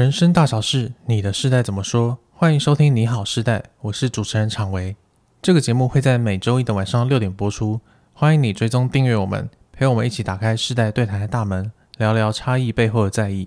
人生大小事，你的世代怎么说？欢迎收听《你好世代》，我是主持人常维。这个节目会在每周一的晚上六点播出，欢迎你追踪订阅我们，陪我们一起打开世代对谈的大门，聊聊差异背后的在意。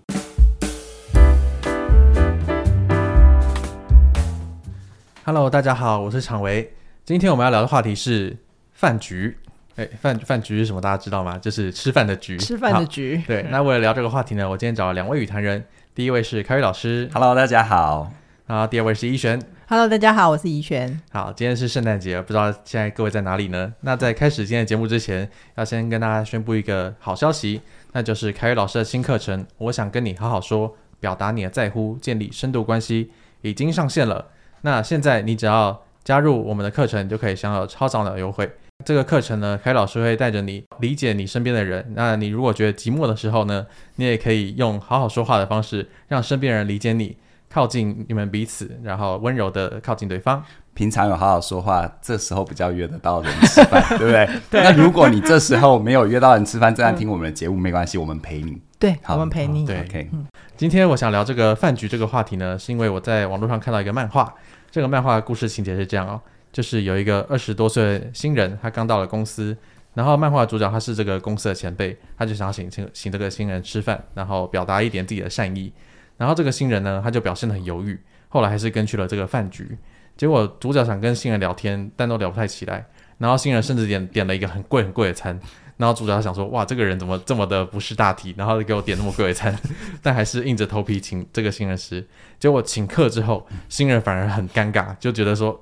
Hello，大家好，我是常维。今天我们要聊的话题是饭局。哎，饭饭局是什么？大家知道吗？就是吃饭的局。吃饭的局。对，那为了聊这个话题呢，我今天找了两位语坛人。第一位是凯宇老师，Hello，大家好。然后第二位是依璇，Hello，大家好，我是依璇。好，今天是圣诞节，不知道现在各位在哪里呢？那在开始今天的节目之前，要先跟大家宣布一个好消息，那就是凯宇老师的新课程《我想跟你好好说》，表达你的在乎，建立深度关系，已经上线了。那现在你只要加入我们的课程，就可以享有超早鸟优惠。这个课程呢，凯老师会带着你理解你身边的人。那你如果觉得寂寞的时候呢，你也可以用好好说话的方式，让身边人理解你，靠近你们彼此，然后温柔的靠近对方。平常有好好说话，这时候比较约得到人吃饭，对不对？对。那如果你这时候没有约到人吃饭，正在听我们的节目，没关系，我们陪你。对，我们陪你。对，OK。今天我想聊这个饭局这个话题呢，是因为我在网络上看到一个漫画，这个漫画的故事情节是这样哦。就是有一个二十多岁新人，他刚到了公司，然后漫画主角他是这个公司的前辈，他就想要请请请这个新人吃饭，然后表达一点自己的善意。然后这个新人呢，他就表现得很犹豫，后来还是跟去了这个饭局。结果主角想跟新人聊天，但都聊不太起来。然后新人甚至点点了一个很贵很贵的餐。然后主角想说，哇，这个人怎么这么的不识大体，然后给我点那么贵的餐，但还是硬着头皮请这个新人吃。结果请客之后，新人反而很尴尬，就觉得说。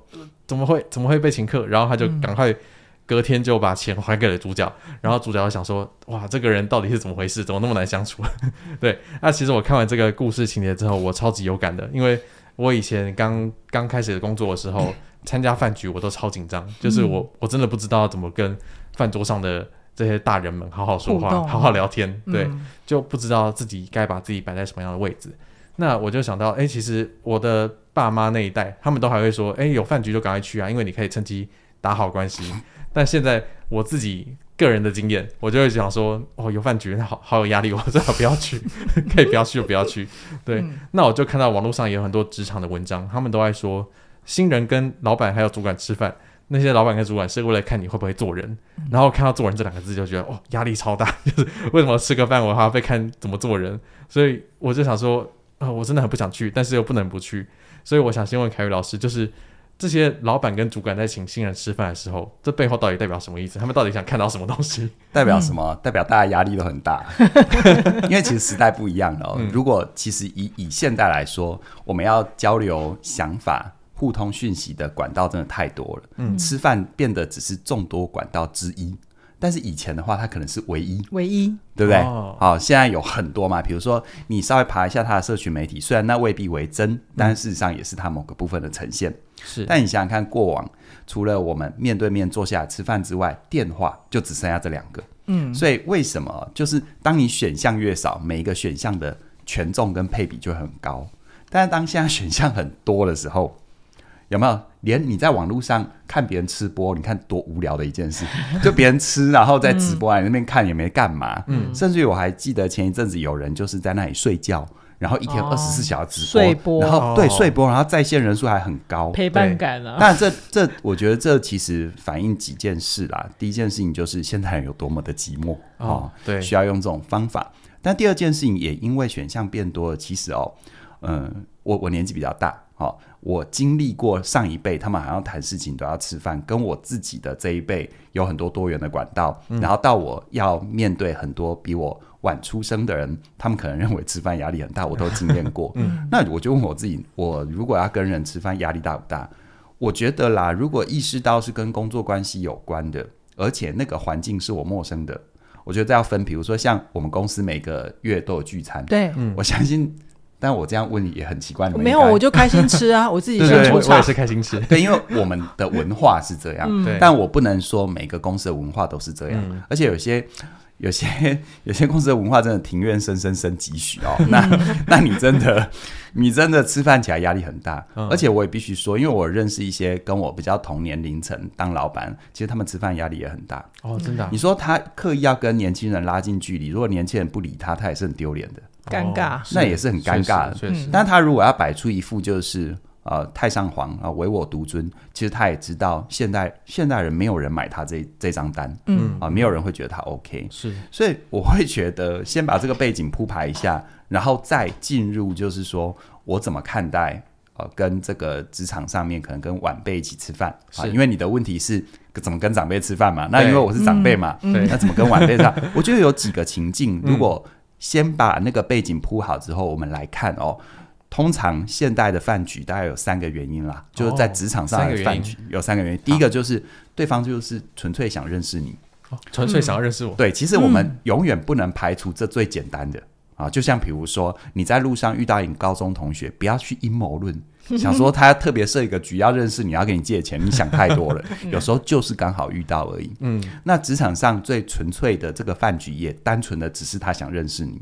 怎么会怎么会被请客？然后他就赶快隔天就把钱还给了主角。嗯、然后主角想说：“哇，这个人到底是怎么回事？怎么那么难相处？” 对，那其实我看完这个故事情节之后，我超级有感的，因为我以前刚刚开始工作的时候，嗯、参加饭局我都超紧张，就是我我真的不知道怎么跟饭桌上的这些大人们好好说话、好好聊天，对，嗯、就不知道自己该把自己摆在什么样的位置。那我就想到，哎，其实我的爸妈那一代，他们都还会说，哎，有饭局就赶快去啊，因为你可以趁机打好关系。但现在我自己个人的经验，我就会想说，哦，有饭局，那好好有压力，我最好不要去，可以不要去就不要去。对，嗯、那我就看到网络上也有很多职场的文章，他们都在说，新人跟老板还有主管吃饭，那些老板跟主管是为了看你会不会做人，然后看到做人这两个字就觉得，哦，压力超大，就是为什么吃个饭我还要被看怎么做人？所以我就想说。啊、哦，我真的很不想去，但是又不能不去，所以我想先问凯宇老师，就是这些老板跟主管在请新人吃饭的时候，这背后到底代表什么意思？他们到底想看到什么东西？代表什么？代表大家压力都很大，因为其实时代不一样了、哦。嗯、如果其实以以现代来说，我们要交流想法、互通讯息的管道真的太多了，嗯，吃饭变得只是众多管道之一。但是以前的话，它可能是唯一，唯一，对不对？好、哦，现在有很多嘛，比如说你稍微爬一下它的社群媒体，虽然那未必为真，但事实上也是它某个部分的呈现。是，但你想想看，过往除了我们面对面坐下来吃饭之外，电话就只剩下这两个。嗯，所以为什么就是当你选项越少，每一个选项的权重跟配比就很高？但是当现在选项很多的时候，有没有？连你在网络上看别人吃播，你看多无聊的一件事，就别人吃，然后在直播啊，你那边看也没干嘛。嗯，甚至于我还记得前一阵子有人就是在那里睡觉，然后一天二十四小时直播，睡播，然后对睡播，然后在线人数还很高，陪伴感啊。但这这，我觉得这其实反映几件事啦。第一件事情就是现代人有多么的寂寞哦，对，需要用这种方法。但第二件事情也因为选项变多了，其实哦，嗯，我我年纪比较大。好，我经历过上一辈，他们好像谈事情都要吃饭，跟我自己的这一辈有很多多元的管道，嗯、然后到我要面对很多比我晚出生的人，他们可能认为吃饭压力很大，我都经验过。嗯、那我就问我自己，我如果要跟人吃饭，压力大不大？我觉得啦，如果意识到是跟工作关系有关的，而且那个环境是我陌生的，我觉得这要分。比如说像我们公司每个月都有聚餐，对，嗯、我相信。但我这样问也很奇怪，没有，我就开心吃啊，我自己先出场。我也是开心吃，对，因为我们的文化是这样，但我不能说每个公司的文化都是这样，而且有些有些 有些公司的文化真的庭院深深深几许哦，那那你真的你真的吃饭起来压力很大，嗯、而且我也必须说，因为我认识一些跟我比较同年龄层当老板，其实他们吃饭压力也很大。哦，真的、啊。你说他刻意要跟年轻人拉近距离，如果年轻人不理他，他也是很丢脸的，尴尬，那也是很尴尬的。确实，但他如果要摆出一副就是。呃，太上皇啊，唯我独尊。其实他也知道，现代现代人没有人买他这这张单，嗯啊，没有人会觉得他 OK。是，所以我会觉得，先把这个背景铺排一下，然后再进入，就是说我怎么看待呃，跟这个职场上面可能跟晚辈一起吃饭啊，因为你的问题是怎么跟长辈吃饭嘛？那因为我是长辈嘛，对，那怎么跟晚辈吃饭？我觉得有几个情境，如果先把那个背景铺好之后，我们来看哦。通常现代的饭局大概有三个原因啦，就是在职场上的饭局有三个原因。第一个就是对方就是纯粹想认识你，纯粹想要认识我。对，其实我们永远不能排除这最简单的啊，就像比如说你在路上遇到一个高中同学，不要去阴谋论，想说他特别设一个局要认识你，要给你借钱，你想太多了。有时候就是刚好遇到而已。嗯，那职场上最纯粹的这个饭局，也单纯的只是他想认识你。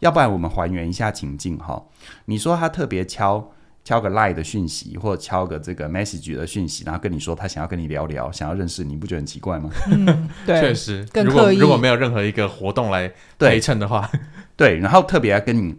要不然我们还原一下情境哈，你说他特别敲敲个 line 的讯息，或者敲个这个 message 的讯息，然后跟你说他想要跟你聊聊，想要认识你，不觉得很奇怪吗？嗯，对，确实，如果如果没有任何一个活动来陪衬的话，对，对，然后特别要跟你。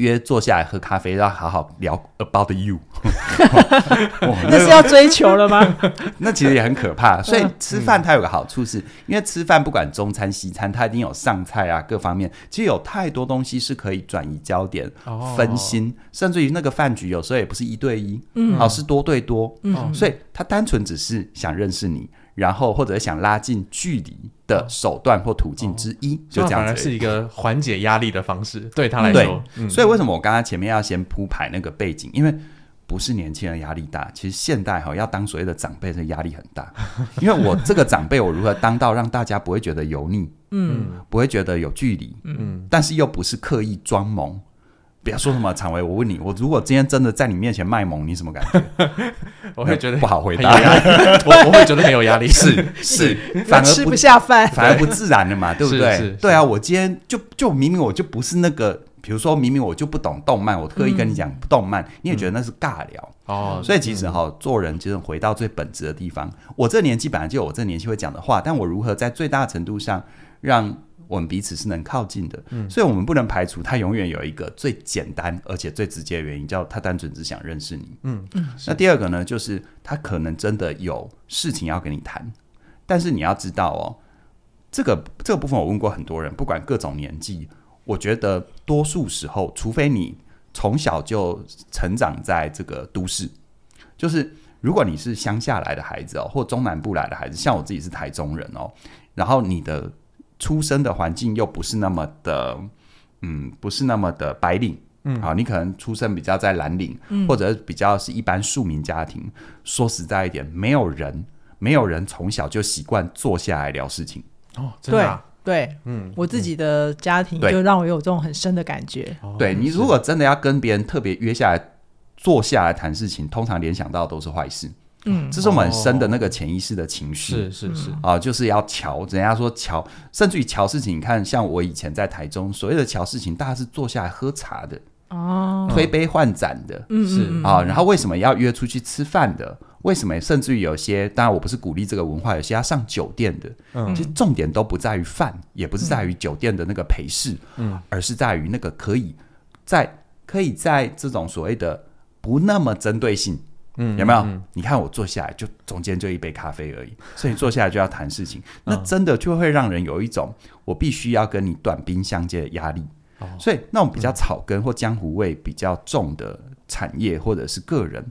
约坐下来喝咖啡，然后好好聊 about you，那是要追求了吗？那其实也很可怕。所以吃饭它有个好处是，因为吃饭不管中餐西餐，它一定有上菜啊，各方面其实有太多东西是可以转移焦点、哦、分心，甚至于那个饭局有时候也不是一对一，嗯，好是多对多，嗯，所以他单纯只是想认识你。然后或者想拉近距离的手段或途径之一，哦、就这样子，是一个缓解压力的方式，对他来说。所以为什么我刚刚前面要先铺排那个背景？因为不是年轻人压力大，其实现代哈要当所谓的长辈，这压力很大。因为我这个长辈，我如何当到让大家不会觉得油腻，嗯，不会觉得有距离，嗯，但是又不是刻意装萌。不要说什么常威，我问你，我如果今天真的在你面前卖萌，你什么感觉？我会觉得不好回答，我我会觉得很有压力，是 是，反而吃不下饭，反而不自然了嘛，对不对？对啊，我今天就就明明我就不是那个，比如说明明我就不懂动漫，我特意跟你讲动漫，你也觉得那是尬聊哦。所以其实哈，做人就是回到最本质的地方，我这年纪本来就有我这年纪会讲的话，但我如何在最大程度上让。我们彼此是能靠近的，嗯，所以我们不能排除他永远有一个最简单而且最直接的原因，叫他单纯只想认识你，嗯嗯。那第二个呢，就是他可能真的有事情要跟你谈，但是你要知道哦，这个这个部分我问过很多人，不管各种年纪，我觉得多数时候，除非你从小就成长在这个都市，就是如果你是乡下来的孩子哦，或中南部来的孩子，像我自己是台中人哦，然后你的。出生的环境又不是那么的，嗯，不是那么的白领，嗯，好，你可能出生比较在蓝领，嗯，或者比较是一般庶民家庭。说实在一点，没有人，没有人从小就习惯坐下来聊事情。哦，真的啊？对，对，嗯，我自己的家庭就让我有这种很深的感觉。对，你如果真的要跟别人特别约下来坐下来谈事情，通常联想到都是坏事。嗯，这是我们很深的那个潜意识的情绪，是是是啊，就是要瞧。人家说瞧，甚至于乔事情，你看，像我以前在台中，所谓的乔事情，大家是坐下来喝茶的哦，推杯换盏的，嗯是啊。然后为什么要约出去吃饭的？为什么甚至于有些，当然我不是鼓励这个文化，有些要上酒店的，嗯，其实重点都不在于饭，也不是在于酒店的那个陪侍，嗯，而是在于那个可以在可以在这种所谓的不那么针对性。嗯，有没有？你看我坐下来，就中间就一杯咖啡而已，所以坐下来就要谈事情，那真的就会让人有一种我必须要跟你短兵相接的压力。哦、所以那种比较草根或江湖味比较重的产业或者是个人，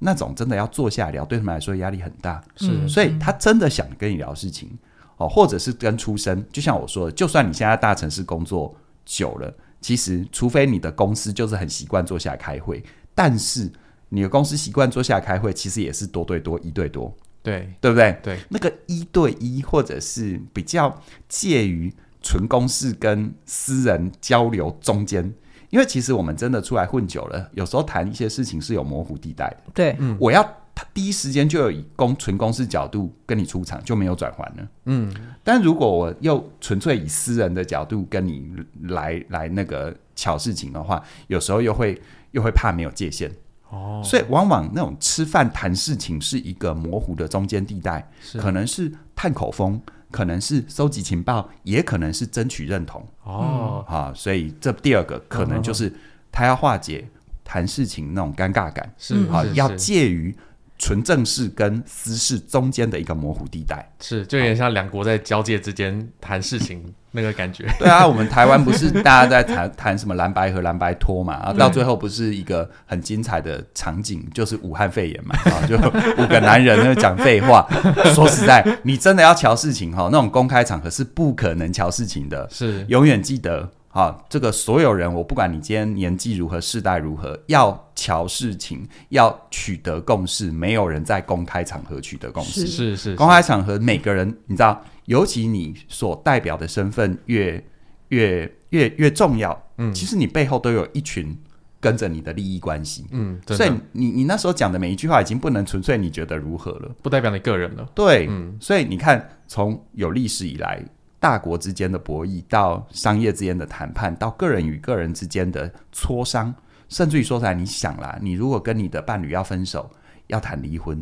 那种真的要坐下来聊，对他们来说压力很大。是，所以他真的想跟你聊事情哦，或者是跟出身，就像我说的，就算你现在大城市工作久了，其实除非你的公司就是很习惯坐下来开会，但是。你的公司习惯坐下来开会，其实也是多对多、一对多，对对不对？对，那个一对一，或者是比较介于纯公事跟私人交流中间，因为其实我们真的出来混久了，有时候谈一些事情是有模糊地带的。对，嗯，我要他第一时间就有以公纯公司角度跟你出场，就没有转换了。嗯，但如果我又纯粹以私人的角度跟你来来那个巧事情的话，有时候又会又会怕没有界限。哦，所以往往那种吃饭谈事情是一个模糊的中间地带，可能是探口风，可能是收集情报，也可能是争取认同。哦，好，所以这第二个可能就是他要化解谈事情那种尴尬感，是啊，要介于。纯正式跟私事中间的一个模糊地带，是就有点像两国在交界之间谈事情那个感觉。对啊，我们台湾不是大家在谈谈什么蓝白和、蓝白拖嘛？啊，到最后不是一个很精彩的场景，就是武汉肺炎嘛？啊，就五个男人在讲废话。说实在，你真的要瞧事情哈，那种公开场合是不可能瞧事情的。是，永远记得。好，这个所有人，我不管你今天年纪如何，世代如何，要瞧事情，要取得共识，没有人在公开场合取得共识。是是，是，公开场合，每个人你知道，尤其你所代表的身份越越越越重要，嗯，其实你背后都有一群跟着你的利益关系，嗯，所以你你那时候讲的每一句话，已经不能纯粹你觉得如何了，不代表你个人了。对，嗯，所以你看，从有历史以来。大国之间的博弈，到商业之间的谈判，到个人与个人之间的磋商，甚至于说出来，你想啦，你如果跟你的伴侣要分手，要谈离婚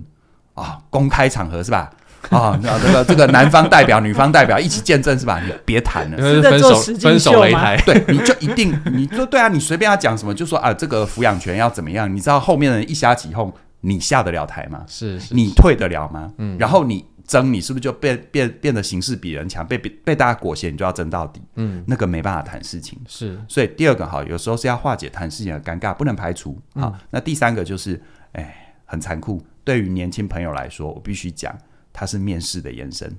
啊、哦，公开场合是吧？啊、哦，那这个这个男方代表、女方代表一起见证是吧？你别谈了，分手分手擂台，对，你就一定你就对啊，你随便要讲什么，就说啊，这个抚养权要怎么样？你知道后面的人一瞎起哄，你下得了台吗？是，是，是，你退得了吗？嗯，然后你。争你是不是就变变变得形势比人强，被被被大家裹挟，你就要争到底。嗯，那个没办法谈事情。是，所以第二个哈，有时候是要化解谈事情的尴尬，不能排除。好，嗯，那第三个就是，哎，很残酷。对于年轻朋友来说，我必须讲，它是面试的延伸。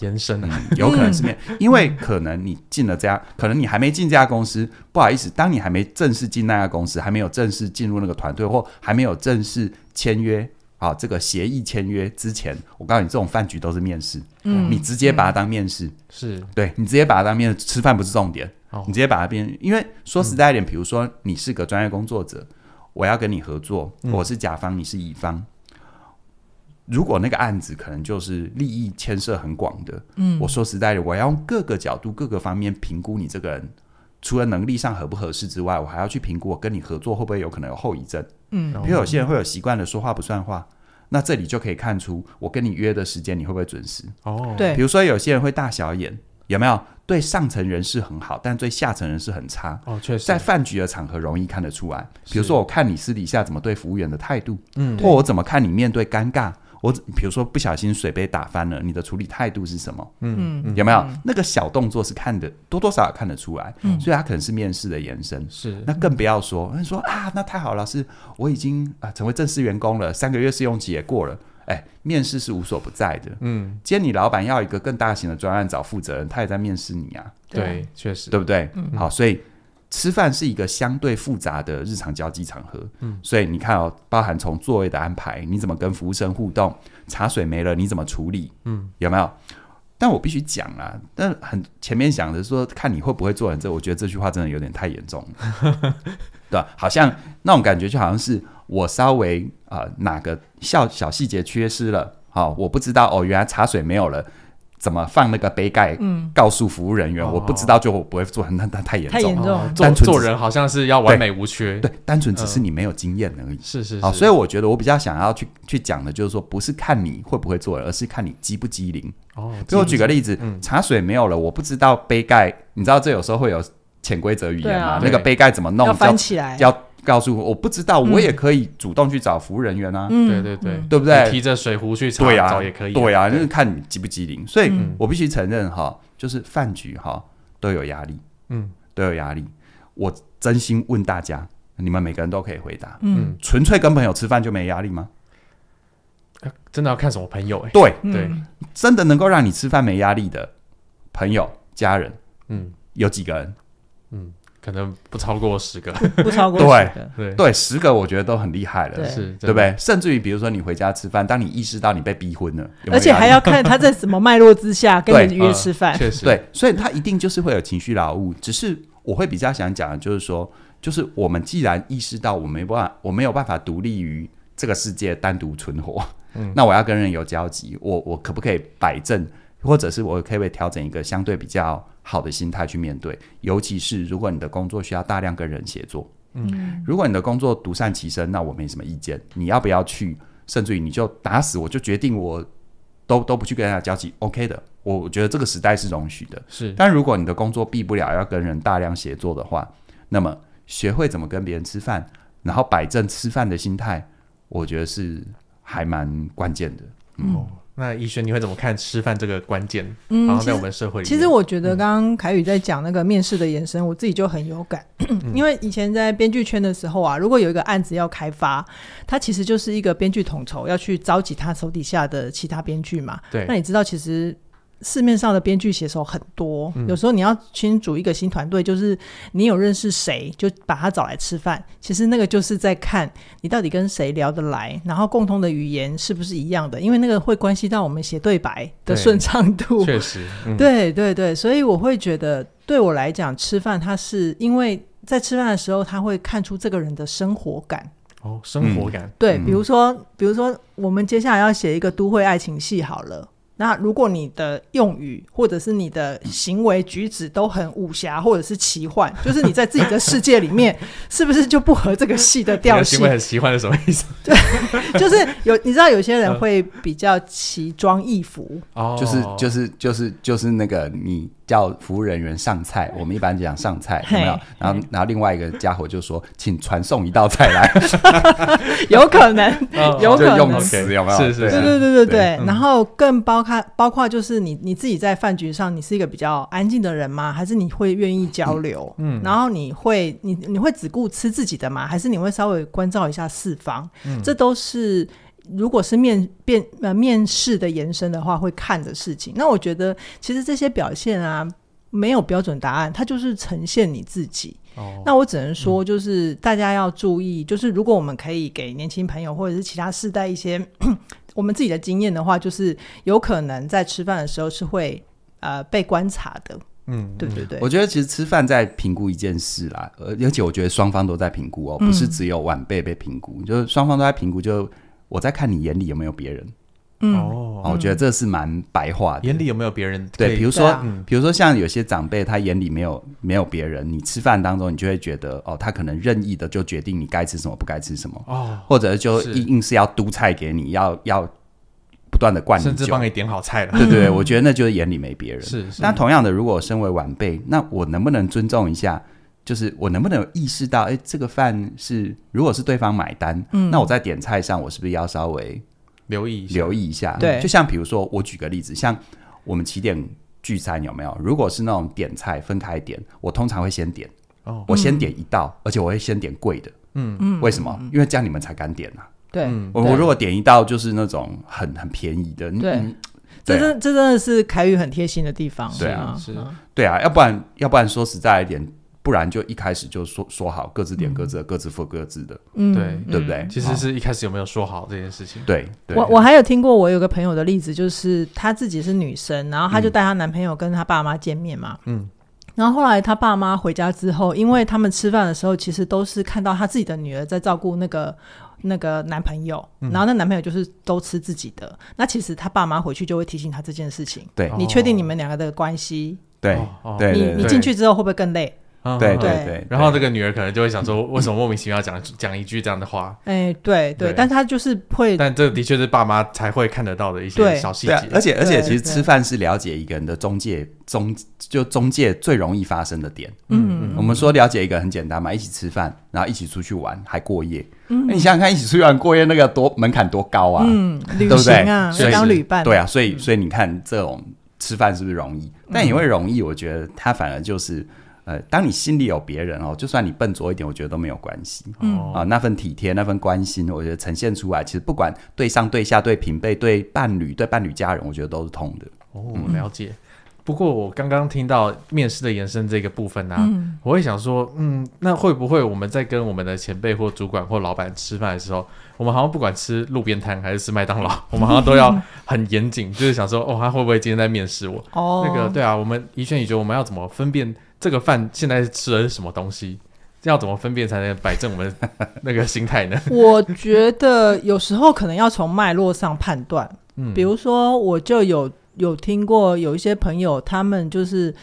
延伸，嗯，有可能是面，因为可能你进了这家，可能你还没进这家公司，不好意思，当你还没正式进那家公司，还没有正式进入那个团队，或还没有正式签约。好，这个协议签约之前，我告诉你，这种饭局都是面试。嗯，你直接把它当面试，是对，你直接把它当面试，吃饭不是重点。哦，你直接把它变，因为说实在一点，比如说你是个专业工作者，我要跟你合作，我是甲方，你是乙方。如果那个案子可能就是利益牵涉很广的，嗯，我说实在的，我要用各个角度、各个方面评估你这个人。除了能力上合不合适之外，我还要去评估我跟你合作会不会有可能有后遗症。嗯，比如有些人会有习惯的说话不算话，那这里就可以看出我跟你约的时间你会不会准时。哦，对。比如说有些人会大小眼，有没有？对上层人士很好，但对下层人士很差。哦，确实。在饭局的场合容易看得出来。比如说我看你私底下怎么对服务员的态度，嗯，或我怎么看你面对尴尬。我比如说不小心水杯打翻了，你的处理态度是什么？嗯，嗯，有没有、嗯、那个小动作是看的多多少少看得出来，嗯、所以它可能是面试的延伸。是，那更不要说，你说啊，那太好了，是，我已经啊成为正式员工了，三个月试用期也过了，哎，面试是无所不在的。嗯，今天你老板要一个更大型的专案找负责人，他也在面试你啊。对，确实，对不对？嗯、好，所以。吃饭是一个相对复杂的日常交际场合，嗯，所以你看哦，包含从座位的安排，你怎么跟服务生互动，茶水没了你怎么处理，嗯，有没有？但我必须讲啊，但很前面讲的说看你会不会做人，这我觉得这句话真的有点太严重了，对吧？好像那种感觉就好像是我稍微啊、呃、哪个小小细节缺失了，好、哦，我不知道哦，原来茶水没有了。怎么放那个杯盖？嗯，告诉服务人员，我不知道，就我不会做，那那太严重。太严重，单纯做人好像是要完美无缺。对，单纯只是你没有经验而已。是是。好，所以我觉得我比较想要去去讲的，就是说，不是看你会不会做人，而是看你机不机灵。哦。给我举个例子，茶水没有了，我不知道杯盖，你知道这有时候会有潜规则语言吗？那个杯盖怎么弄？要翻起来。要。告诉我，我不知道，我也可以主动去找服务人员啊。对对对，对不对？提着水壶去查找也可以。对啊，就是看你机不机灵。所以我必须承认哈，就是饭局哈都有压力，嗯，都有压力。我真心问大家，你们每个人都可以回答，嗯，纯粹跟朋友吃饭就没压力吗？真的要看什么朋友哎。对对，真的能够让你吃饭没压力的朋友、家人，嗯，有几个人？嗯。可能不超过十个，不超过十个，对。对，十个我觉得都很厉害了，是，对不对？甚至于比如说你回家吃饭，当你意识到你被逼婚了，而且还要看他在什么脉络之下跟你约吃饭，确实，对，所以他一定就是会有情绪劳务。只是我会比较想讲的就是说，就是我们既然意识到我没办法，我没有办法独立于这个世界单独存活，嗯，那我要跟人有交集，我我可不可以摆正，或者是我可不可以调整一个相对比较好的心态去面对？尤其是如果你的工作需要大量跟人协作，嗯，如果你的工作独善其身，那我没什么意见。你要不要去？甚至于你就打死我就决定我都都不去跟人家交际，OK 的。我觉得这个时代是容许的，是。但如果你的工作避不了要跟人大量协作的话，那么学会怎么跟别人吃饭，然后摆正吃饭的心态。我觉得是还蛮关键的。嗯，哦、那怡璇，你会怎么看吃饭这个关键？嗯，然后在我们社会里其，其实我觉得刚刚凯宇在讲那个面试的延伸，我自己就很有感。嗯、因为以前在编剧圈的时候啊，如果有一个案子要开发，它其实就是一个编剧统筹要去召集他手底下的其他编剧嘛。对。那你知道其实。市面上的编剧写手很多，嗯，有时候你要新组一个新团队，就是你有认识谁，就把他找来吃饭。其实那个就是在看你到底跟谁聊得来，然后共通的语言是不是一样的，因为那个会关系到我们写对白的顺畅度。确实，嗯，对对对，所以我会觉得，对我来讲，吃饭它是因为在吃饭的时候，他会看出这个人的生活感。哦，生活感。嗯，对，比如说，比如说，我们接下来要写一个都会爱情戏，好了。那如果你的用语或者是你的行为举止都很武侠或者是奇幻，就是你在自己的世界里面，是不是就不合这个戏的调性？行为很奇幻是什么意思？对，就是有你知道有些人会比较奇装异服，哦，就是就是就是就是那个你。叫服务人员上菜，我们一般讲上菜，有没有？然后，然后另外一个家伙就说：“请传送一道菜来。”有可能，有可能用词有没有？是是是，对对对对对。然后更包括包括就是你你自己在饭局上，你是一个比较安静的人吗？还是你会愿意交流？嗯，然后你会你你会只顾吃自己的吗？还是你会稍微关照一下四方？嗯，这都是。如果是面变呃面试的延伸的话，会看的事情。那我觉得其实这些表现啊，没有标准答案，它就是呈现你自己。哦。那我只能说，就是大家要注意，嗯、就是如果我们可以给年轻朋友或者是其他世代一些 我们自己的经验的话，就是有可能在吃饭的时候是会呃被观察的。嗯，对对对。我觉得其实吃饭在评估一件事啦，而而且我觉得双方都在评估哦，不是只有晚辈被评估，嗯、就是双方都在评估就。我在看你眼里有没有别人，嗯，哦，我觉得这是蛮白话的。眼里有没有别人？对，比如说，嗯，比如说像有些长辈，他眼里没有没有别人，你吃饭当中，你就会觉得，哦，他可能任意的就决定你该吃什么，不该吃什么，哦，或者就硬硬是要督菜给你，要要不断的灌你，甚至帮你点好菜了。对对对，我觉得那就是眼里没别人。是是。那同样的，如果身为晚辈，那我能不能尊重一下？就是我能不能有意识到，哎，这个饭是如果是对方买单，嗯，那我在点菜上，我是不是要稍微留意留意一下，对，就像比如说，我举个例子，像我们起点聚餐有没有？如果是那种点菜分开点，我通常会先点，哦，我先点一道，而且我会先点贵的，嗯。嗯，为什么？因为这样你们才敢点啊。对，我我如果点一道就是那种很很便宜的，对，这真这真的是凯宇很贴心的地方，对啊，是，对啊，要不然要不然说实在一点。不然就一开始就说说好，各自点各自的，嗯、各自付各自的，嗯，对对不对？其实是一开始有没有说好这件事情？对，对我我还有听过我有个朋友的例子，就是她自己是女生，然后她就带她男朋友跟她爸妈见面嘛，嗯，然后后来她爸妈回家之后，因为他们吃饭的时候其实都是看到她自己的女儿在照顾那个那个男朋友，嗯、然后那男朋友就是都吃自己的，那其实她爸妈回去就会提醒她这件事情，对，你确定你们两个的关系？对，对，你你进去之后会不会更累？对对对，然后这个女儿可能就会想说，为什么莫名其妙讲 讲一句这样的话？哎，对对，但她就是会，但这的确是爸妈才会看得到的一些小细节。而且而且，其实吃饭是了解一个人的中介中就中介最容易发生的点。嗯，我们说了解一个很简单嘛，一起吃饭，然后一起出去玩，还过夜。嗯，你想想看，一起出去玩过夜那个多门槛多高啊？嗯，对不对啊？当旅伴。对啊，所以所以你看这种吃饭是不是容易？但也会容易，我觉得它反而就是。呃，当你心里有别人哦，就算你笨拙一点，我觉得都没有关系。嗯啊，那份体贴、那份关心，我觉得呈现出来，其实不管对上、对下、对平辈、对伴侣、对伴侣家人，我觉得都是通的。哦，我了解。嗯、不过我刚刚听到面试的延伸这个部分呢、啊，嗯、我会想说，嗯，那会不会我们在跟我们的前辈或主管或老板吃饭的时候，我们好像不管吃路边摊还是吃麦当劳，我们好像都要很严谨，就是想说，哦，他会不会今天在面试我？哦，那个对啊，我们怡轩，你觉得我们要怎么分辨？这个饭现在吃的是什么东西？要怎么分辨才能摆正我们 那个心态呢？我觉得有时候可能要从脉络上判断。嗯，比如说，我就有有听过有一些朋友，他们就是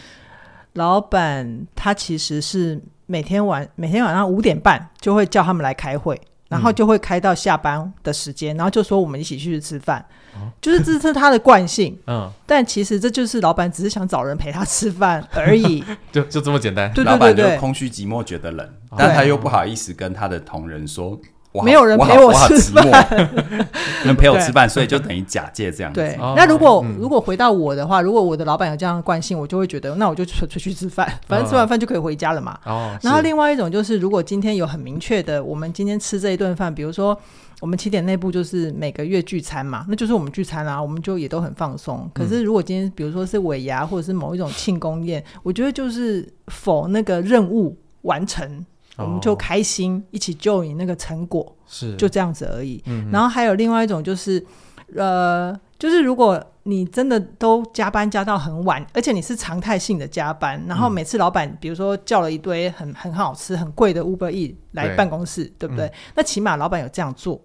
老板，他其实是每天晚每天晚上五点半就会叫他们来开会。然后就会开到下班的时间，嗯、然后就说我们一起去吃饭，哦、就是这是他的惯性。嗯，但其实这就是老板只是想找人陪他吃饭而已，就就这么简单。对对对对，老板就空虚寂寞觉得冷，但他又不好意思跟他的同仁说。没有人陪我吃饭，能陪我吃饭，所以就等于假借这样子。对，那如果如果回到我的话，如果我的老板有这样的惯性，我就会觉得，那我就出出去吃饭，反正吃完饭就可以回家了嘛。哦。然后另外一种就是，如果今天有很明确的，我们今天吃这一顿饭，比如说我们起点内部就是每个月聚餐嘛，那就是我们聚餐啊，我们就也都很放松。可是如果今天比如说是尾牙或者是某一种庆功宴，我觉得就是否那个任务完成。我们就开心一起 join 那个成果，是就这样子而已。嗯、然后还有另外一种就是，呃，就是如果你真的都加班加到很晚，而且你是常态性的加班，然后每次老板比如说叫了一堆很很好吃、很贵的 Uber Eats 来办公室，对，对不对？嗯、那起码老板有这样做，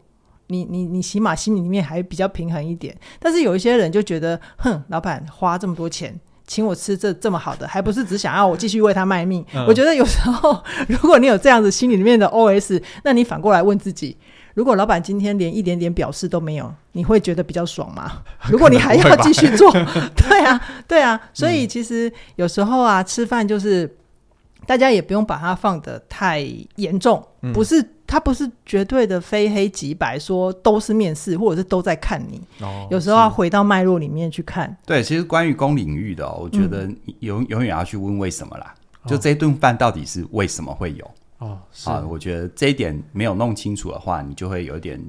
你你你起码心里面还比较平衡一点。但是有一些人就觉得，哼，老板花这么多钱。请我吃这这么好的，还不是只想要我继续为他卖命？嗯、我觉得有时候，如果你有这样子心里面的 OS，那你反过来问自己：如果老板今天连一点点表示都没有，你会觉得比较爽吗？如果你还要继续做，对啊，对啊。所以其实有时候啊，吃饭就是大家也不用把它放得太严重，嗯、不是。他不是绝对的非黑即白，说都是面试，或者是都在看你。哦，有时候要回到脉络里面去看。对，其实关于公领域的、哦，我觉得永永远要去问为什么啦。嗯、就这顿饭到底是为什么会有？哦，是啊，我觉得这一点没有弄清楚的话，你就会有点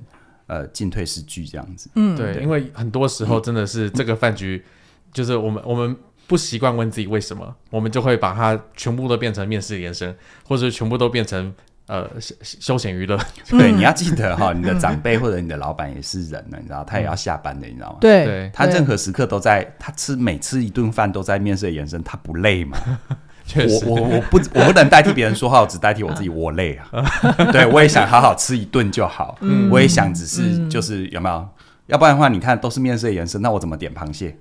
呃进退失据这样子。嗯，对，因为很多时候真的是这个饭局，嗯、就是我们我们不习惯问自己为什么，我们就会把它全部都变成面试延伸，或者全部都变成。呃，休休闲娱乐，对，你要记得哈，你的长辈或者你的老板也是人呢，你知道，他也要下班的，你知道吗？对，他任何时刻都在，他吃每吃一顿饭都在面试的延伸，他不累吗？确实，我我我不我不能代替别人说话，我只代替我自己，我累啊。对，我也想好好吃一顿就好，我也想只是就是有没有？要不然的话，你看都是面试的延伸，那我怎么点螃蟹？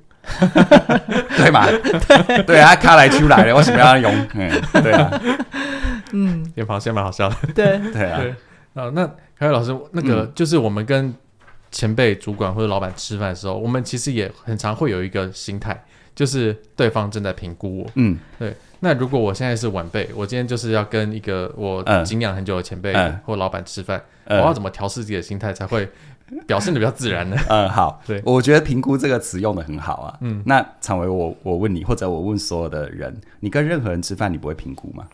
对吗？对啊，卡来出来了，为什么要用？嗯，对啊。嗯，点螃蟹蛮好笑的。对 对啊，啊，那凯瑞老师，那个、嗯、就是我们跟前辈、主管或者老板吃饭的时候，我们其实也很常会有一个心态，就是对方正在评估我。嗯，对。那如果我现在是晚辈，我今天就是要跟一个我敬仰很久的前辈或老板吃饭，嗯、我要怎么调试自己的心态才会表现的比较自然呢？嗯，好，对，我觉得评估这个词用的很好啊。嗯，那常维，我我问你，或者我问所有的人，你跟任何人吃饭，你不会评估吗？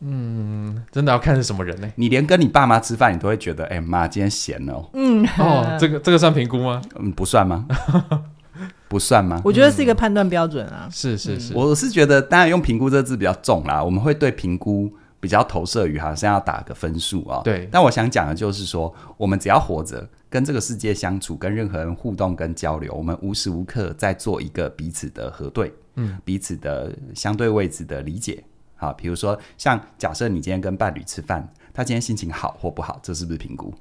嗯，真的要看是什么人呢？你连跟你爸妈吃饭，你都会觉得，哎、欸、妈，今天咸哦。嗯，哦，这个这个算评估吗？嗯，不算吗？不算吗？我觉得是一个判断标准啊。嗯、是是是，我是觉得，当然用评估这个字比较重啦。我们会对评估比较投射于好像要打个分数啊。对。但我想讲的就是说，我们只要活着，跟这个世界相处，跟任何人互动跟交流，我们无时无刻在做一个彼此的核对，嗯，彼此的相对位置的理解。好，比如说像假设你今天跟伴侣吃饭，他今天心情好或不好，这是不是评估？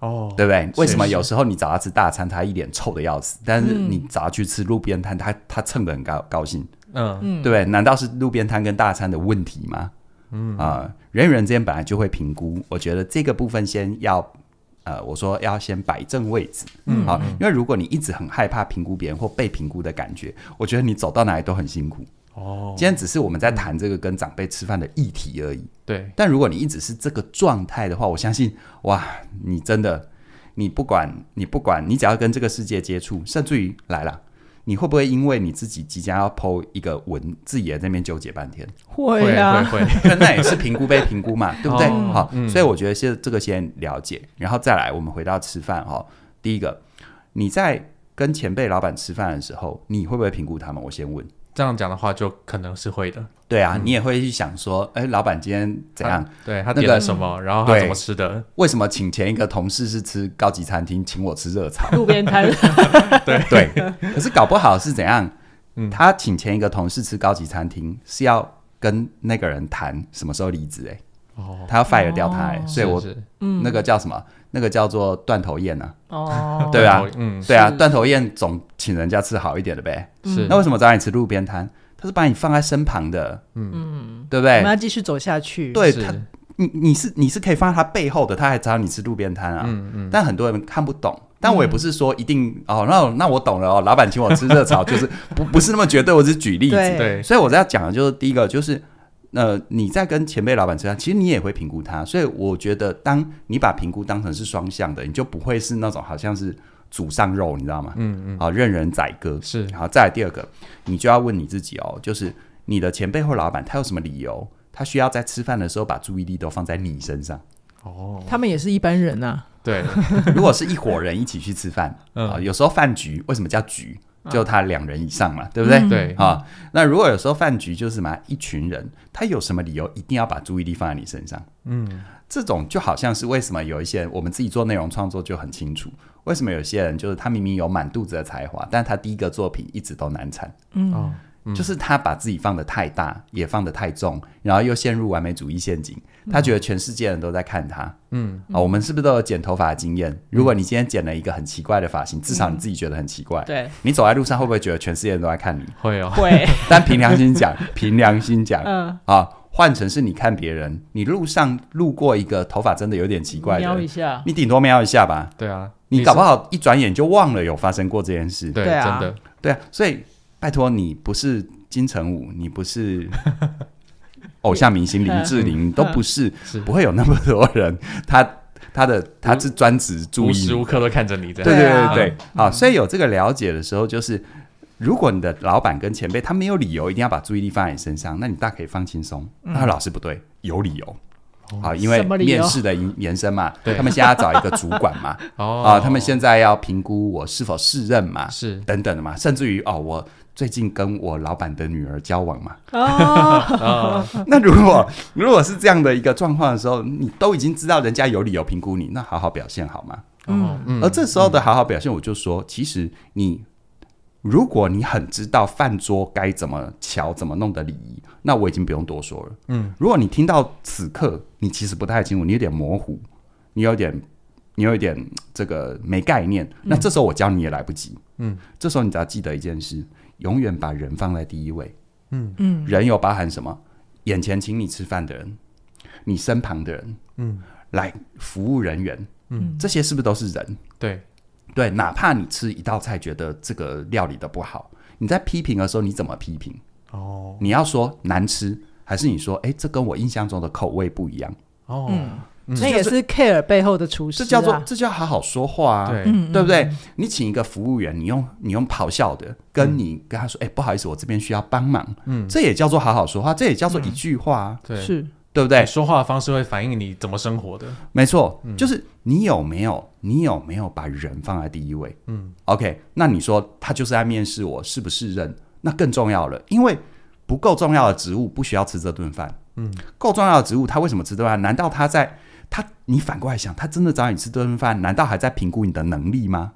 哦，对不对？为什么有时候你找他吃大餐，他一脸臭的要死，但是你找他去吃路边摊，他他蹭的很高高兴？嗯嗯，对不对？难道是路边摊跟大餐的问题吗？嗯啊、呃，人与人之间本来就会评估，我觉得这个部分先要呃，我说要先摆正位置，嗯，好，因为如果你一直很害怕评估别人或被评估的感觉，我觉得你走到哪里都很辛苦。哦，今天只是我们在谈这个跟长辈吃饭的议题而已。对，但如果你一直是这个状态的话，我相信，哇，你真的，你不管你不管，你只要跟这个世界接触，甚至于来了，你会不会因为你自己即将要 po 一个文，自己也在那边纠结半天？会啊，会会，那也是评估被评估嘛，对不对？哦、好，嗯、所以我觉得先这个先了解，然后再来，我们回到吃饭哈。第一个，你在跟前辈老板吃饭的时候，你会不会评估他们？我先问。这样讲的话，就可能是会的。对啊，你也会去想说，哎，老板今天怎样？对他点了什么，然后他怎么吃的？为什么请前一个同事是吃高级餐厅，请我吃热炒？路边摊。对对。可是搞不好是怎样？他请前一个同事吃高级餐厅，是要跟那个人谈什么时候离职哎。哦，他要 fire 掉他哎，所以我那个叫什么？那个叫做断头宴呐。哦，对啊，嗯，对啊，断头宴总请人家吃好一点的呗。是，那为什么找你吃路边摊？他是把你放在身旁的，嗯，对不对？我们要继续走下去。对他，你你是你是可以放在他背后的，他还找你吃路边摊啊。嗯嗯。但很多人看不懂，但我也不是说一定哦，那那我懂了哦。老板请我吃热炒，就是不不是那么绝对。我只是举例子，对。所以我在讲的就是第一个，就是呃，你在跟前辈老板吃饭，其实你也会评估他。所以我觉得，当你把评估当成是双向的，你就不会是那种好像是。祖上肉，你知道吗？嗯嗯，好，任人宰割是。好，再来第二个，你就要问你自己哦，就是你的前辈或老板，他有什么理由，他需要在吃饭的时候把注意力都放在你身上？哦，他们也是一般人啊。对，如果是一伙人一起去吃饭，啊，有时候饭局为什么叫局？就他两人以上嘛，对不对？对啊。那如果有时候饭局就是什么一群人，他有什么理由一定要把注意力放在你身上？嗯，这种就好像是为什么有一些人我们自己做内容创作就很清楚。为什么有些人就是他明明有满肚子的才华，但他第一个作品一直都难产？嗯，就是他把自己放得太大，也放得太重，然后又陷入完美主义陷阱。他觉得全世界人都在看他。嗯，啊，我们是不是都有剪头发的经验？如果你今天剪了一个很奇怪的发型，至少你自己觉得很奇怪。对，你走在路上会不会觉得全世界人都在看你？会哦，会。但凭良心讲，凭良心讲，嗯，啊。换成是你看别人，你路上路过一个头发真的有点奇怪的，瞄一下，你顶多瞄一下吧。对啊，你搞不好一转眼就忘了有发生过这件事。对啊，真的，对啊。所以拜托你不是金城武，你不是 偶像明星林志玲，都不 是，不会有那么多人，他他的他是专职注意，无时无刻都看着你。对对对对对，好，所以有这个了解的时候，就是。如果你的老板跟前辈他没有理由一定要把注意力放在你身上，那你大可以放轻松。那老师不对，有理由。好，因为面试的延伸嘛，他们现在要找一个主管嘛，啊，他们现在要评估我是否适任嘛，是。等等的嘛，甚至于哦，我最近跟我老板的女儿交往嘛。哦，那如果如果是这样的一个状况的时候，你都已经知道人家有理由评估你，那好好表现好吗？嗯，而这时候的好好表现，我就说，其实你。如果你很知道饭桌该怎么瞧、怎么弄的礼仪，那我已经不用多说了。嗯，如果你听到此刻你其实不太清楚，你有点模糊，你有点，你有一点这个没概念，嗯、那这时候我教你也来不及。嗯，这时候你只要记得一件事，永远把人放在第一位。嗯嗯，人有包含什么？眼前请你吃饭的人，你身旁的人，嗯，来服务人员，嗯，这些是不是都是人？对。对，哪怕你吃一道菜觉得这个料理的不好，你在批评的时候你怎么批评？哦，你要说难吃，还是你说哎，这跟我印象中的口味不一样？哦，嗯，那也是 care 背后的厨师，这叫做这叫好好说话啊，对，对不对？你请一个服务员，你用你用咆哮的跟你跟他说，哎，不好意思，我这边需要帮忙，嗯，这也叫做好好说话，这也叫做一句话，对，是。对不对？说话的方式会反映你怎么生活的。没错，嗯、就是你有没有，你有没有把人放在第一位？嗯，OK。那你说他就是在面试我，是不是人？那更重要了，因为不够重要的职务不需要吃这顿饭。嗯，够重要的职务他为什么吃这顿饭？难道他在他？你反过来想，他真的找你吃这顿饭，难道还在评估你的能力吗？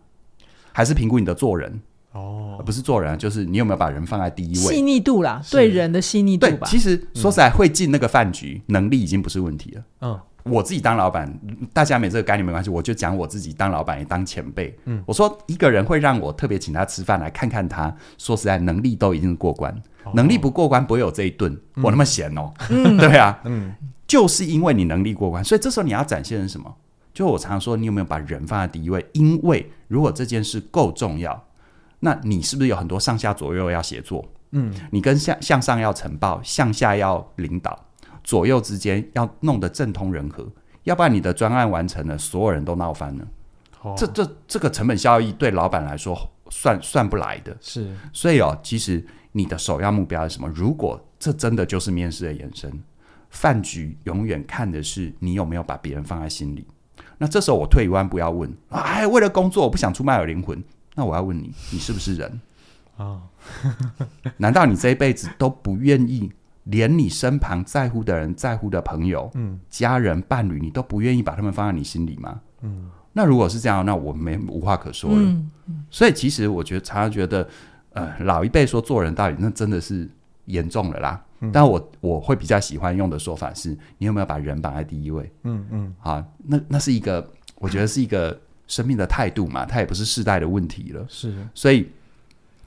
还是评估你的做人？哦，不是做人，就是你有没有把人放在第一位？细腻度啦，对人的细腻度吧。对，其实说实在，会进那个饭局，嗯、能力已经不是问题了。嗯，我自己当老板，大家没这个概念没关系，我就讲我自己当老板也当前辈。嗯，我说一个人会让我特别请他吃饭来看看他，说实在，能力都已经过关，哦、能力不过关不会有这一顿。嗯、我那么闲哦，嗯、对啊，嗯，就是因为你能力过关，所以这时候你要展现的是什么？就我常说，你有没有把人放在第一位？因为如果这件事够重要。那你是不是有很多上下左右要协作？嗯，你跟向向上要呈报，向下要领导，左右之间要弄得政通人和，要不然你的专案完成了，所有人都闹翻了。哦，这这这个成本效益对老板来说算算不来的。是，所以哦，其实你的首要目标是什么？如果这真的就是面试的延伸，饭局永远看的是你有没有把别人放在心里。那这时候我退一万步要问：哎，为了工作，我不想出卖我灵魂。那我要问你，你是不是人啊？难道你这一辈子都不愿意，连你身旁在乎的人、在乎的朋友、嗯、家人、伴侣，你都不愿意把他们放在你心里吗？嗯，那如果是这样，那我没无话可说了。嗯嗯、所以，其实我觉得常常觉得，呃，老一辈说做人道理，那真的是严重了啦。嗯、但我我会比较喜欢用的说法是：你有没有把人绑在第一位？嗯嗯，啊，那那是一个，我觉得是一个生命的态度嘛，它也不是世代的问题了。是，所以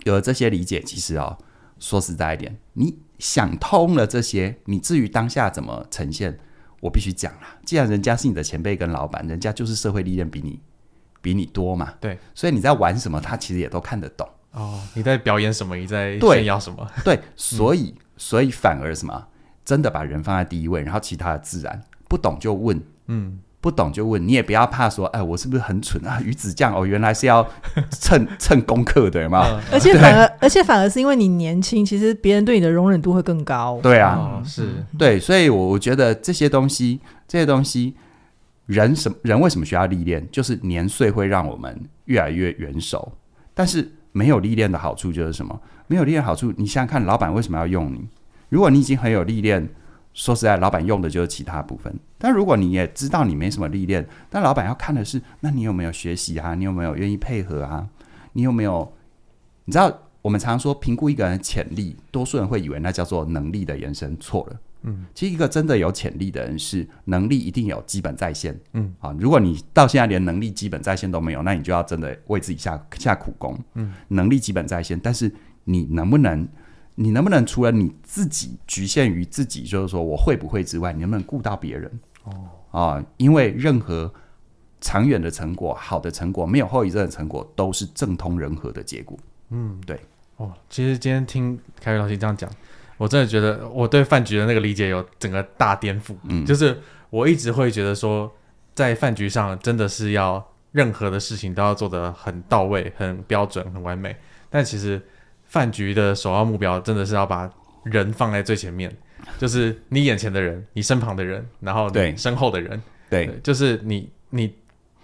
有了这些理解，其实哦，说实在一点，你想通了这些，你至于当下怎么呈现，我必须讲啦。既然人家是你的前辈跟老板，人家就是社会历练比你比你多嘛，对，所以你在玩什么，他其实也都看得懂。哦，你在表演什么？你在炫耀什么？对，对，所以、嗯、所以反而什么？真的把人放在第一位，然后其他的自然不懂就问，嗯，不懂就问，你也不要怕说，哎，我是不是很蠢啊？鱼子酱哦，原来是要 蹭蹭功课的嘛。嗯、而且反而而且反而是因为你年轻，其实别人对你的容忍度会更高。对啊，哦、是对，所以我我觉得这些东西，这些东西，人什么人为什么需要历练？就是年岁会让我们越来越圆熟，但是。没有历练的好处就是什么？没有历练好处，你想想看，老板为什么要用你？如果你已经很有历练，说实在，老板用的就是其他部分。但如果你也知道你没什么历练，但老板要看的是，那你有没有学习啊？你有没有愿意配合啊？你有没有？你知道，我们常常说评估一个人潜力，多数人会以为那叫做能力的延伸，错了。嗯，其实一个真的有潜力的人，是能力一定有基本在线。嗯，啊，如果你到现在连能力基本在线都没有，那你就要真的为自己下下苦功。嗯，能力基本在线，但是你能不能，你能不能除了你自己局限于自己，就是说我会不会之外，你能不能顾到别人？哦，啊，因为任何长远的成果、好的成果、没有后遗症的成果，都是政通人和的结果。嗯，对。哦，其实今天听凯宇老师这样讲。我真的觉得我对饭局的那个理解有整个大颠覆，嗯，就是我一直会觉得说，在饭局上真的是要任何的事情都要做得很到位、很标准、很完美，但其实饭局的首要目标真的是要把人放在最前面，就是你眼前的人、你身旁的人，然后对身后的人，对，对，就是你你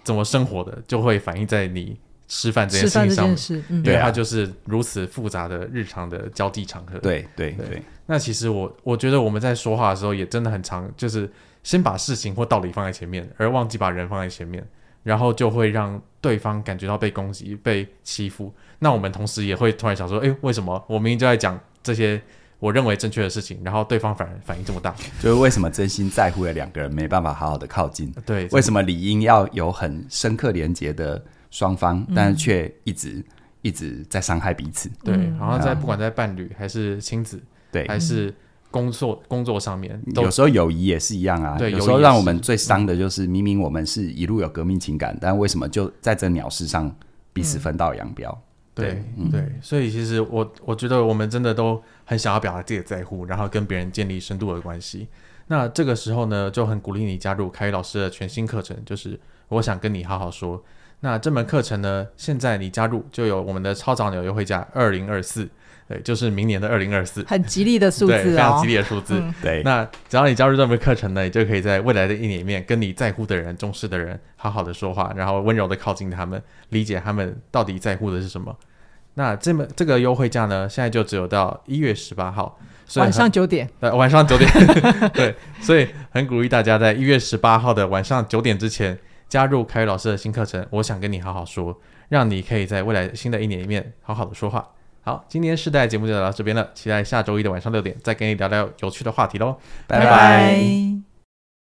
怎么生活的，就会反映在你。吃饭这件事情上面，嗯、对，它就是如此复杂的日常的交际场合。对对对，对。那其实我我觉得我们在说话的时候也真的很常，就是先把事情或道理放在前面，而忘记把人放在前面，然后就会让对方感觉到被攻击、被欺负。那我们同时也会突然想说，哎，为什么我明明就在讲这些我认为正确的事情，然后对方反而反应这么大？就是为什么真心在乎的两个人没办法好好的靠近？对，为什么理应要有很深刻连接的？双方，但是却一直、嗯、一直在伤害彼此。对，然后在不管在伴侣还是亲子，对，还是工作工作上面，有时候友谊也是一样啊。对，有时候让我们最伤的就是，明明我们是一路有革命情感，嗯、但为什么就在这鸟事上彼此分道扬镳？嗯、对，嗯、对，所以其实我我觉得我们真的都很想要表达自己的在乎，然后跟别人建立深度的关系。那这个时候呢，就很鼓励你加入凯宇老师的全新课程，就是我想跟你好好说。那这门课程呢，现在你加入就有我们的超早鸟优惠价二零二四，对，就是明年的二零二四，很吉利的数字哦，对，非常吉利的数字。嗯、对，那只要你加入这门课程呢，你就可以在未来的一年里面，跟你在乎的人、重视的人，好好的说话，然后温柔的靠近他们，理解他们到底在乎的是什么。那这么这个优惠价呢，现在就只有到一月十八号，晚上九点。呃，晚上九点，对，所以很鼓励大家在一月十八号的晚上九点之前。加入凯宇老师的新课程，我想跟你好好说，让你可以在未来新的一年里面好好的说话。好，今天世代节目就聊到这边了，期待下周一的晚上六点再跟你聊聊有趣的话题喽，拜拜。拜拜。